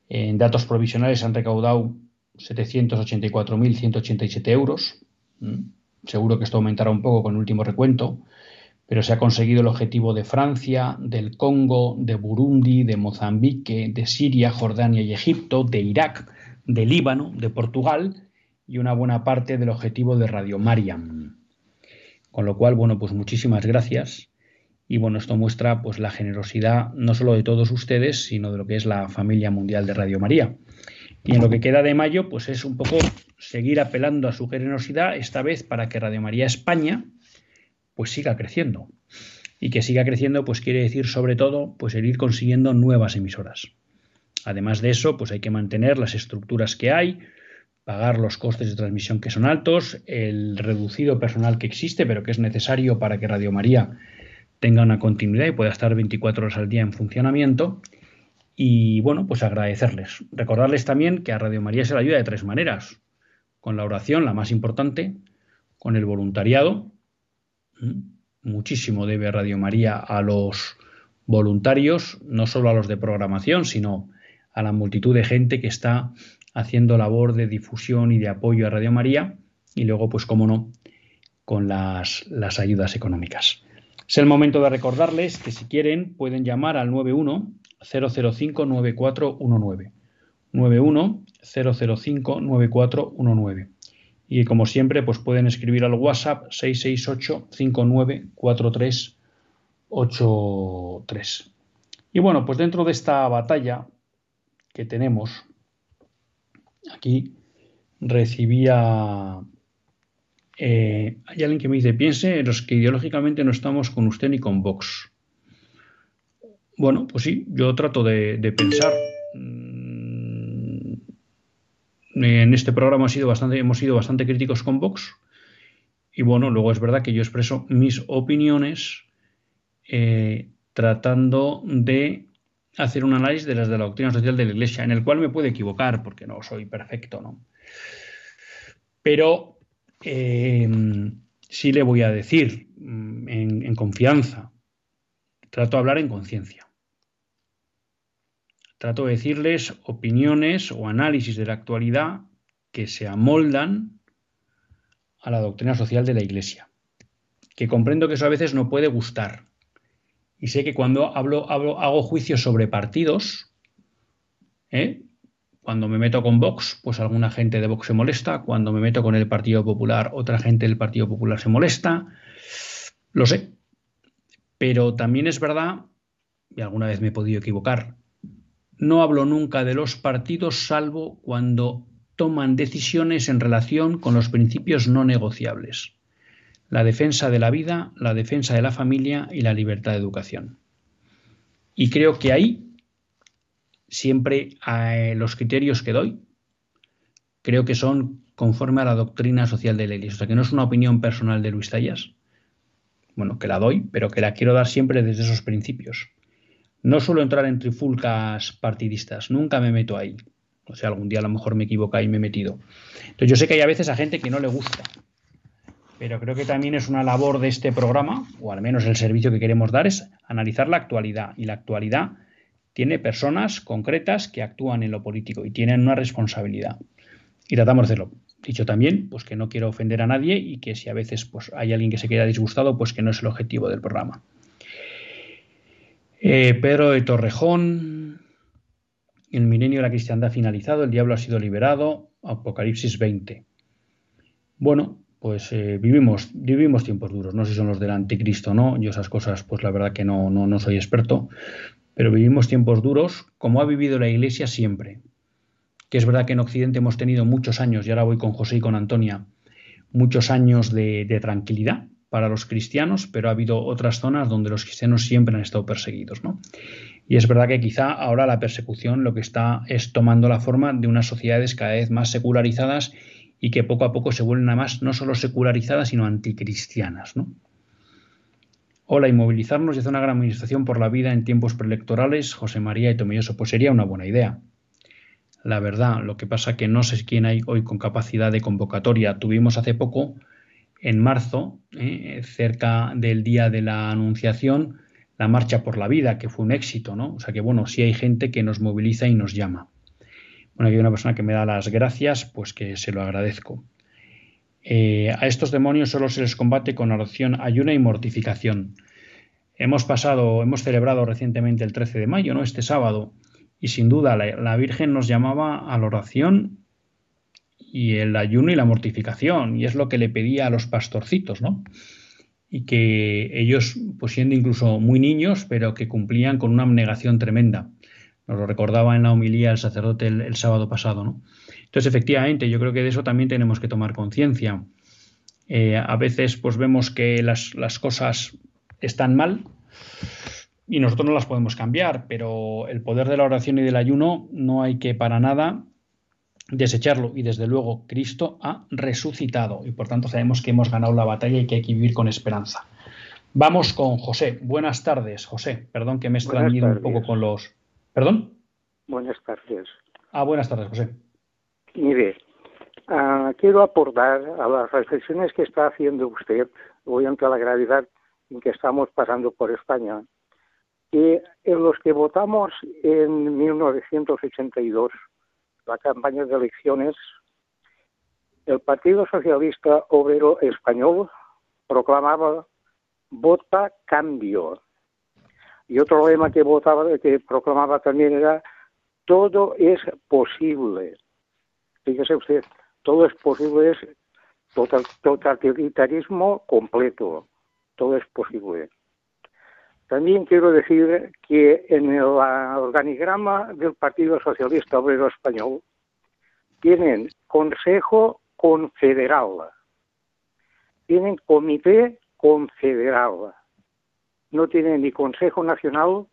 en datos provisionales han recaudado 784.187 euros. Seguro que esto aumentará un poco con el último recuento, pero se ha conseguido el objetivo de Francia, del Congo, de Burundi, de Mozambique, de Siria, Jordania y Egipto, de Irak, de Líbano, de Portugal y una buena parte del objetivo de Radio Mariam. Con lo cual, bueno, pues muchísimas gracias Y bueno, esto muestra pues la generosidad no solo de todos ustedes, sino de lo que es la familia mundial de Radio María. Y en lo que queda de mayo, pues es un poco seguir apelando a su generosidad, esta vez para que Radio María España pues siga creciendo. Y que siga creciendo, pues quiere decir sobre todo, pues el ir consiguiendo nuevas emisoras. Además de eso, pues hay que mantener las estructuras que hay, pagar los costes de transmisión que son altos, el reducido personal que existe, pero que es necesario para que Radio María tenga una continuidad y pueda estar 24 horas al día en funcionamiento. Y bueno, pues agradecerles. Recordarles también que a Radio María se le ayuda de tres maneras. Con la oración, la más importante, con el voluntariado. Muchísimo debe Radio María a los voluntarios, no solo a los de programación, sino a la multitud de gente que está haciendo labor de difusión y de apoyo a Radio María. Y luego, pues, cómo no, con las, ayudas económicas. Es el momento de recordarles que si quieren pueden llamar al 91 005 9419. 91 005 9419. Y como siempre, pues pueden escribir al WhatsApp 668 594383. Y bueno, pues dentro de esta batalla que tenemos, aquí recibía eh, hay alguien que me dice, piense en los que ideológicamente no estamos con usted ni con Vox. Bueno, pues sí, yo trato de, pensar. Mm, en este programa sido bastante, hemos sido bastante críticos con Vox. Y bueno, luego es verdad que yo expreso mis opiniones eh, tratando de hacer un análisis de las de la doctrina social de la Iglesia, en el cual me puedo equivocar, porque no soy perfecto, ¿no? Pero eh, sí le voy a decir mm, en, confianza, trato de hablar en conciencia. Trato de decirles opiniones o análisis de la actualidad que se amoldan a la doctrina social de la Iglesia. Que comprendo que eso a veces no puede gustar. Y sé que cuando hago juicios sobre partidos, ¿eh? Cuando me meto con Vox, pues alguna gente de Vox se molesta. Cuando me meto con el Partido Popular, otra gente del Partido Popular se molesta. Lo sé. Pero también es verdad, y alguna vez me he podido equivocar, no hablo nunca de los partidos salvo cuando toman decisiones en relación con los principios no negociables. La defensa de la vida, la defensa de la familia y la libertad de educación. Y creo que ahí siempre eh, los criterios que doy creo que son conforme a la doctrina social de la Iglesia. O sea, que no es una opinión personal de Luis Tallas, bueno, que la doy, pero que la quiero dar siempre desde esos principios. No suelo entrar en trifulcas partidistas, nunca me meto ahí. O sea, algún día a lo mejor me equivoca y me he metido. Entonces yo sé que hay a veces a gente que no le gusta, pero creo que también es una labor de este programa, o al menos el servicio que queremos dar, es analizar la actualidad. Y la actualidad tiene personas concretas que actúan en lo político y tienen una responsabilidad. Y tratamos de hacerlo. Dicho también, pues que no quiero ofender a nadie y que si a veces pues, hay alguien que se queda disgustado, pues que no es el objetivo del programa. Eh, Pedro de Torrejón, el milenio de la cristiandad finalizado, el diablo ha sido liberado, Apocalipsis 20. Bueno, pues eh, vivimos, vivimos tiempos duros, no sé si son los del anticristo o no, yo esas cosas pues la verdad que no, no, no soy experto, pero vivimos tiempos duros como ha vivido la Iglesia siempre. Que es verdad que en Occidente hemos tenido muchos años, y ahora voy con José y con Antonia, muchos años de, tranquilidad para los cristianos, pero ha habido otras zonas donde los cristianos siempre han estado perseguidos. ¿no? Y es verdad que quizá ahora la persecución lo que está es tomando la forma de unas sociedades cada vez más secularizadas y que poco a poco se vuelven además no solo secularizadas, sino anticristianas. ¿no? Hola, inmovilizarnos y hacer una gran administración por la vida en tiempos preelectorales, José María y Tomelloso, pues sería una buena idea. La verdad, lo que pasa que no sé quién hay hoy con capacidad de convocatoria. Tuvimos hace poco, en marzo, eh, cerca del día de la Anunciación, la Marcha por la Vida, que fue un éxito, ¿no? O sea que, bueno, sí hay gente que nos moviliza y nos llama. Bueno, aquí hay una persona que me da las gracias, pues que se lo agradezco. Eh, a estos demonios solo se les combate con oración, ayuna y mortificación. Hemos pasado, hemos celebrado recientemente el 13 de mayo, ¿no? Este sábado, y sin duda la, Virgen nos llamaba a la oración y el ayuno y la mortificación, y es lo que le pedía a los pastorcitos, ¿no? y que ellos, pues siendo incluso muy niños, pero que cumplían con una abnegación tremenda. Nos lo recordaba en la homilía el sacerdote el, sábado pasado, ¿no? Entonces, efectivamente, yo creo que de eso también tenemos que tomar conciencia. Eh, a veces, pues vemos que las, las cosas están mal y nosotros no las podemos cambiar, pero el poder de la oración y del ayuno no hay que para nada desecharlo y desde luego Cristo ha resucitado y por tanto sabemos que hemos ganado la batalla y que hay que vivir con esperanza. Vamos con José. Buenas tardes, José. Perdón que me he extrañido un poco con los... ¿Perdón? Buenas tardes. Ah, buenas tardes, José. Mire, uh, quiero aportar a las reflexiones que está haciendo usted hoy ante la gravedad en que estamos pasando por España, que en los que votamos en 1982 la campaña de elecciones, el Partido Socialista Obrero Español proclamaba vota cambio. Y otro lema que votaba, que proclamaba también era todo es posible. Fíjese usted, todo es posible es totalitarismo completo. Todo es posible. También quiero decir que en el organigrama del Partido Socialista Obrero Español tienen Consejo Confederal, tienen Comité Confederal, no tienen ni Consejo Nacional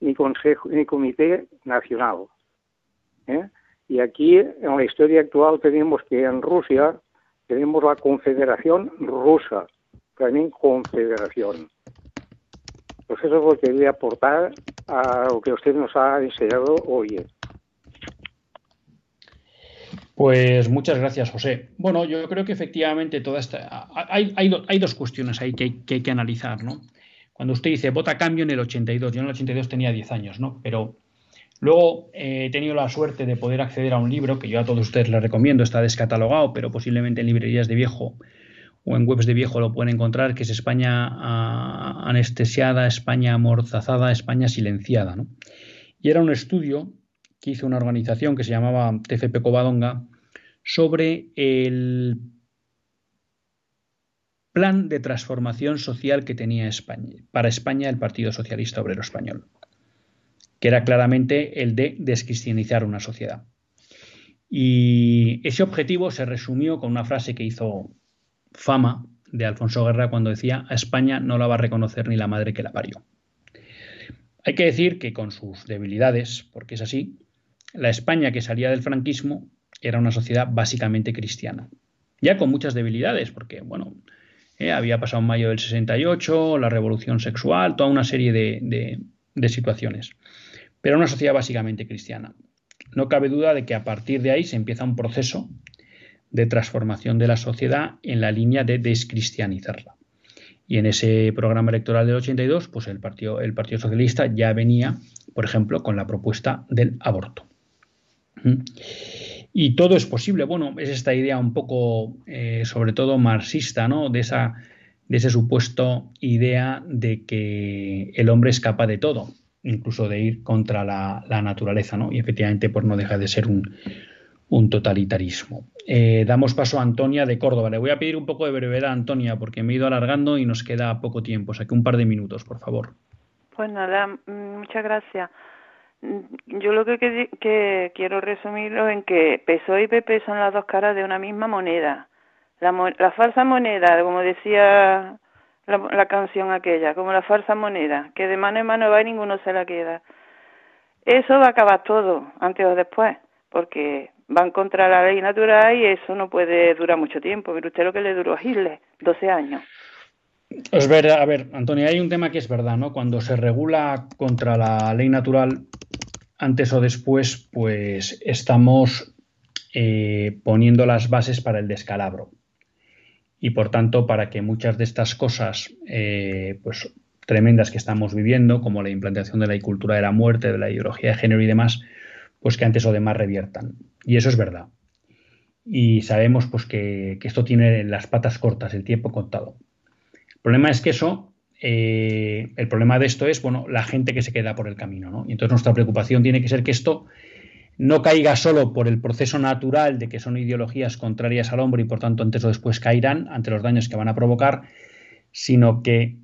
ni Consejo ni Comité Nacional. ¿eh? Y aquí en la historia actual tenemos que en Rusia tenemos la Confederación Rusa, también Confederación. Pues eso es lo que quería aportar a lo que usted nos ha enseñado hoy. Pues muchas gracias, José. Bueno, yo creo que efectivamente toda esta. Hay, hay, dos cuestiones ahí que, hay que analizar, ¿no? Cuando usted dice vota cambio en el 82, yo en el 82 tenía 10 años, ¿no? Pero luego eh, he tenido la suerte de poder acceder a un libro que yo a todos ustedes les recomiendo, está descatalogado, pero posiblemente en librerías de viejo, o en webs de viejo lo pueden encontrar, que es España ah, anestesiada, España amordazada, España silenciada. ¿no? Y era un estudio que hizo una organización que se llamaba TFP Covadonga sobre el plan de transformación social que tenía España, para España el Partido Socialista Obrero Español, que era claramente el de descristianizar una sociedad. Y ese objetivo se resumió con una frase que hizo fama de Alfonso Guerra cuando decía a España no la va a reconocer ni la madre que la parió. Hay que decir que con sus debilidades, porque es así, la España que salía del franquismo era una sociedad básicamente cristiana. Ya con muchas debilidades, porque, bueno, eh, había pasado mayo del 68, la revolución sexual, toda una serie de, situaciones. Pero una sociedad básicamente cristiana. No cabe duda de que a partir de ahí se empieza un proceso de transformación de la sociedad en la línea de descristianizarla. Y en ese programa electoral del 82, pues el Partido, el partido Socialista ya venía, por ejemplo, con la propuesta del aborto. Y todo es posible. Bueno, es esta idea un poco, eh, sobre todo marxista, ¿no? De esa, de ese supuesto idea de que el hombre es capaz de todo, incluso de ir contra la, la naturaleza, ¿no? Y efectivamente, pues no deja de ser un, un totalitarismo. Eh, damos paso a Antonia de Córdoba. Le voy a pedir un poco de brevedad, Antonia, porque me he ido alargando y nos queda poco tiempo. O sea que un par de minutos, por favor. Pues nada, mm, muchas gracias. Mm, yo lo que, que, quiero resumirlo en que PSOE y PP son las dos caras de una misma moneda. La, la falsa moneda, como decía la, la, canción aquella, como la falsa moneda, que de mano en mano va y ninguno se la queda. Eso va a acabar todo, antes o después, porque van contra la ley natural y eso no puede durar mucho tiempo. Mire usted lo que le duró a Hitler, 12 años. Es verdad, a ver, Antonio, hay un tema que es verdad, ¿no? Cuando se regula contra la ley natural, antes o después, pues estamos eh, poniendo las bases para el descalabro. Y por tanto, para que muchas de estas cosas, eh, pues tremendas que estamos viviendo, como la implantación de la cultura de la muerte, de la ideología de género y demás, pues que antes o demás reviertan. Y eso es verdad. Y sabemos pues que, esto tiene las patas cortas, el tiempo contado. El problema es que eso, eh, el problema de esto es, bueno, la gente que se queda por el camino, ¿no? Y entonces nuestra preocupación tiene que ser que esto no caiga solo por el proceso natural de que son ideologías contrarias al hombre y por tanto antes o después caerán ante los daños que van a provocar, sino que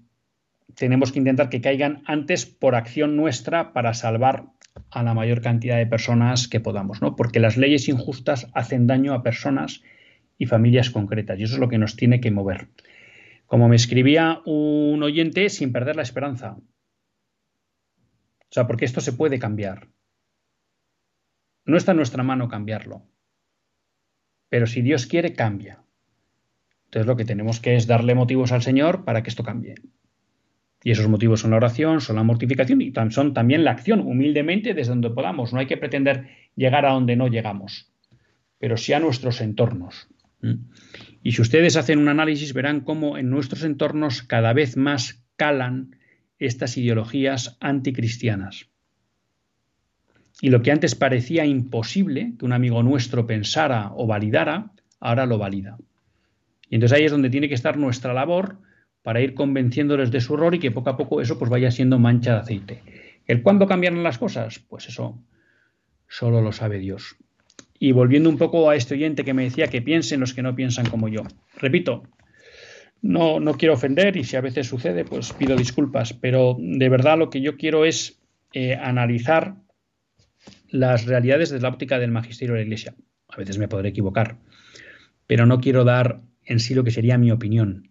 tenemos que intentar que caigan antes por acción nuestra para salvar a la mayor cantidad de personas que podamos, ¿no? Porque las leyes injustas hacen daño a personas y familias concretas y eso es lo que nos tiene que mover. Como me escribía un oyente, sin perder la esperanza. O sea, porque esto se puede cambiar. No está en nuestra mano cambiarlo. Pero si Dios quiere, cambia. Entonces lo que tenemos que es darle motivos al Señor para que esto cambie. Y esos motivos son la oración, son la mortificación y son también la acción, humildemente desde donde podamos. No hay que pretender llegar a donde no llegamos, pero sí a nuestros entornos. Y si ustedes hacen un análisis, verán cómo en nuestros entornos cada vez más calan estas ideologías anticristianas. Y lo que antes parecía imposible que un amigo nuestro pensara o validara, ahora lo valida. Y entonces ahí es donde tiene que estar nuestra labor para ir convenciéndoles de su error y que poco a poco eso pues vaya siendo mancha de aceite. ¿El cuándo cambiarán las cosas? Pues eso solo lo sabe Dios. Y volviendo un poco a este oyente que me decía que piensen los que no piensan como yo. Repito, no, no quiero ofender y si a veces sucede, pues pido disculpas, pero de verdad lo que yo quiero es eh, analizar las realidades desde la óptica del magisterio de la Iglesia. A veces me podré equivocar, pero no quiero dar en sí lo que sería mi opinión.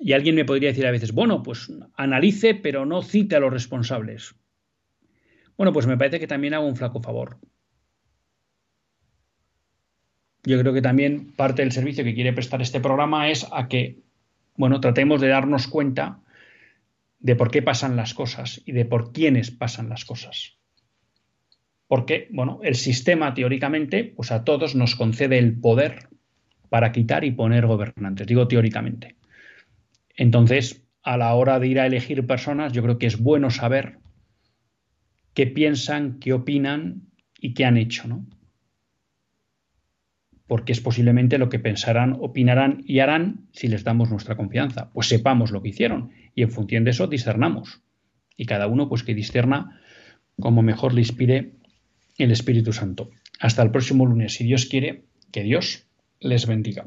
Y alguien me podría decir a veces, bueno, pues analice, pero no cite a los responsables. Bueno, pues me parece que también hago un flaco favor. Yo creo que también parte del servicio que quiere prestar este programa es a que, bueno, tratemos de darnos cuenta de por qué pasan las cosas y de por quiénes pasan las cosas. Porque, bueno, el sistema teóricamente, pues a todos nos concede el poder para quitar y poner gobernantes, digo teóricamente. Entonces, a la hora de ir a elegir personas, yo creo que es bueno saber qué piensan, qué opinan y qué han hecho, ¿no? Porque es posiblemente lo que pensarán, opinarán y harán si les damos nuestra confianza. Pues sepamos lo que hicieron y en función de eso discernamos. Y cada uno, pues que discerna como mejor le inspire el Espíritu Santo. Hasta el próximo lunes, si Dios quiere, que Dios les bendiga.